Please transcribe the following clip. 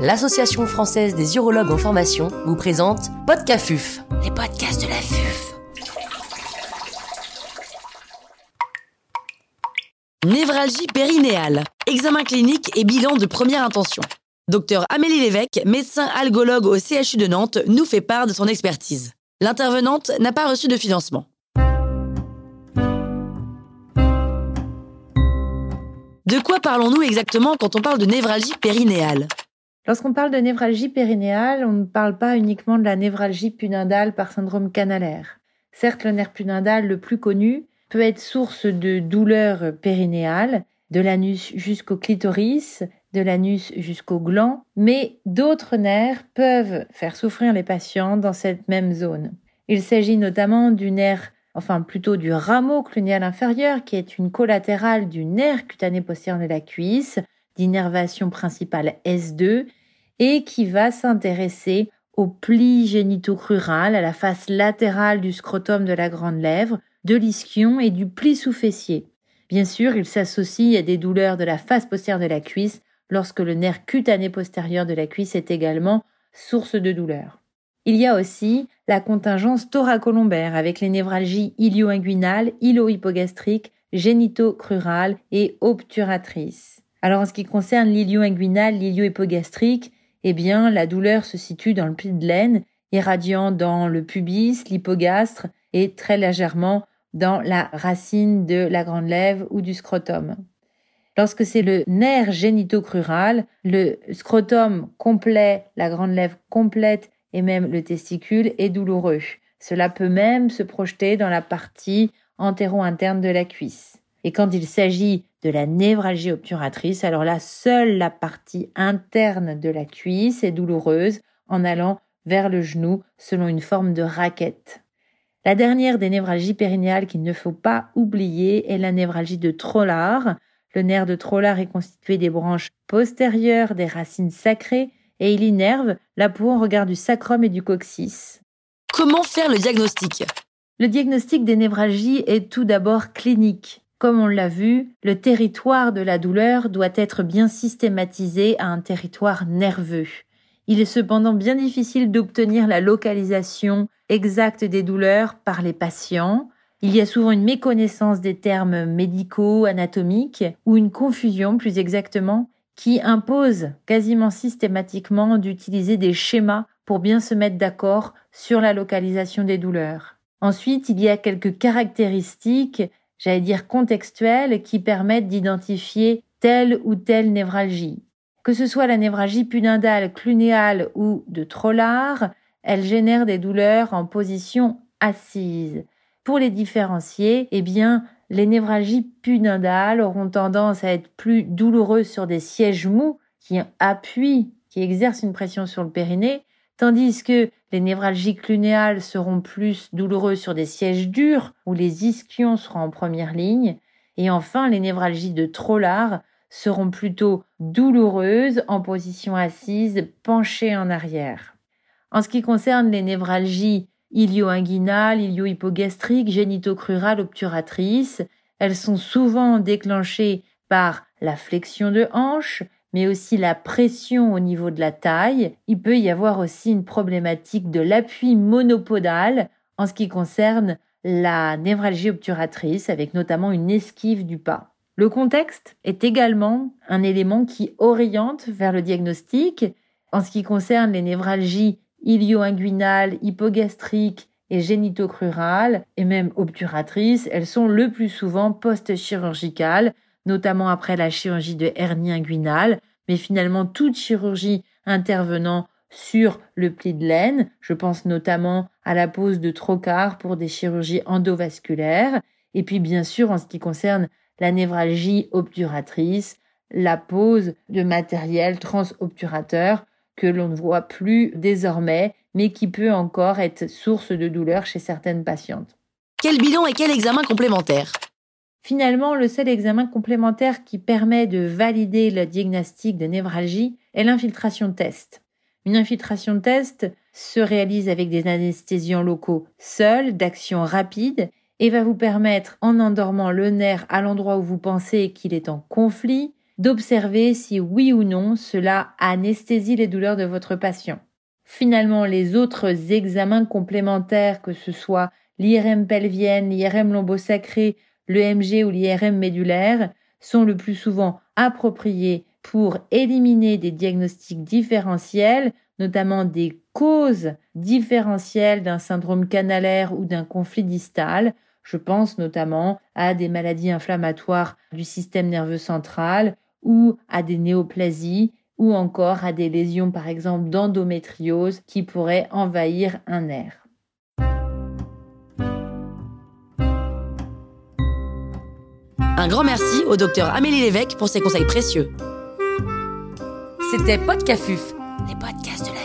l'Association française des urologues en formation vous présente Podcafuf, les podcasts de la FUF. Névralgie périnéale, examen clinique et bilan de première intention. Docteur Amélie Lévesque, médecin algologue au CHU de Nantes, nous fait part de son expertise. L'intervenante n'a pas reçu de financement. De quoi parlons-nous exactement quand on parle de névralgie périnéale? Lorsqu'on parle de névralgie périnéale, on ne parle pas uniquement de la névralgie pudendale par syndrome canalaire. Certes, le nerf pudendal le plus connu peut être source de douleurs périnéales, de l'anus jusqu'au clitoris, de l'anus jusqu'au gland, mais d'autres nerfs peuvent faire souffrir les patients dans cette même zone. Il s'agit notamment du nerf enfin plutôt du rameau clunéal inférieur, qui est une collatérale du nerf cutané postérieur de la cuisse, d'innervation principale S2, et qui va s'intéresser au pli génitocrural, à la face latérale du scrotum de la grande lèvre, de l'ischion et du pli sous-fessier. Bien sûr, il s'associe à des douleurs de la face postérieure de la cuisse lorsque le nerf cutané postérieur de la cuisse est également source de douleur. Il y a aussi la contingence thoracolombaire avec les névralgies ilio-inguinales, ilo-hypogastriques, génito-crurales et obturatrices. Alors en ce qui concerne l'ilio-inguinal, l'ilio-hypogastrique, eh bien la douleur se situe dans le pli de laine, irradiant dans le pubis, l'hypogastre et très légèrement dans la racine de la grande lèvre ou du scrotum. Lorsque c'est le nerf génitocrural, le scrotum complet, la grande lèvre complète et même le testicule est douloureux. Cela peut même se projeter dans la partie antéro-interne de la cuisse. Et quand il s'agit de la névralgie obturatrice, alors là, seule la partie interne de la cuisse est douloureuse en allant vers le genou selon une forme de raquette. La dernière des névralgies périnéales qu'il ne faut pas oublier est la névralgie de Trollard. Le nerf de Trollard est constitué des branches postérieures des racines sacrées et il innerve la peau en regard du sacrum et du coccyx. Comment faire le diagnostic? Le diagnostic des névralgies est tout d'abord clinique. Comme on l'a vu, le territoire de la douleur doit être bien systématisé à un territoire nerveux. Il est cependant bien difficile d'obtenir la localisation exacte des douleurs par les patients. Il y a souvent une méconnaissance des termes médicaux, anatomiques, ou une confusion plus exactement, qui impose quasiment systématiquement d'utiliser des schémas pour bien se mettre d'accord sur la localisation des douleurs. Ensuite, il y a quelques caractéristiques, j'allais dire contextuelles, qui permettent d'identifier telle ou telle névralgie. Que ce soit la névralgie pudendale, clunéale ou de Trollard, elle génère des douleurs en position assise. Pour les différencier, eh bien, les névralgies pudendales auront tendance à être plus douloureuses sur des sièges mous qui appuient, qui exercent une pression sur le périnée, tandis que les névralgies clunéales seront plus douloureuses sur des sièges durs où les ischions seront en première ligne, et enfin les névralgies de Trollard seront plutôt douloureuses en position assise, penchée en arrière. En ce qui concerne les névralgies ilio-inguinale, ilio-hypogastrique, génitocrurale, obturatrice. Elles sont souvent déclenchées par la flexion de hanche, mais aussi la pression au niveau de la taille. Il peut y avoir aussi une problématique de l'appui monopodal en ce qui concerne la névralgie obturatrice, avec notamment une esquive du pas. Le contexte est également un élément qui oriente vers le diagnostic. En ce qui concerne les névralgies ilio-inguinale, hypogastrique et génitocrurale, et même obturatrice, elles sont le plus souvent post-chirurgicales, notamment après la chirurgie de hernie inguinale, mais finalement toute chirurgie intervenant sur le pli de laine. Je pense notamment à la pose de trocar pour des chirurgies endovasculaires. Et puis, bien sûr, en ce qui concerne la névralgie obturatrice, la pose de matériel transobturateur que l'on ne voit plus désormais, mais qui peut encore être source de douleur chez certaines patientes. Quel bilan et quel examen complémentaire Finalement, le seul examen complémentaire qui permet de valider le diagnostic de névralgie est l'infiltration test. Une infiltration test se réalise avec des anesthésiants locaux seuls, d'action rapide, et va vous permettre, en endormant le nerf à l'endroit où vous pensez qu'il est en conflit, d'observer si oui ou non cela anesthésie les douleurs de votre patient. Finalement, les autres examens complémentaires, que ce soit l'IRM pelvienne, l'IRM lombosacré, l'EMG ou l'IRM médulaire, sont le plus souvent appropriés pour éliminer des diagnostics différentiels, notamment des causes différentielles d'un syndrome canalaire ou d'un conflit distal. Je pense notamment à des maladies inflammatoires du système nerveux central ou à des néoplasies ou encore à des lésions par exemple d'endométriose qui pourraient envahir un nerf. Un grand merci au docteur Amélie Lévesque pour ses conseils précieux. C'était Podcafuf, les podcasts de la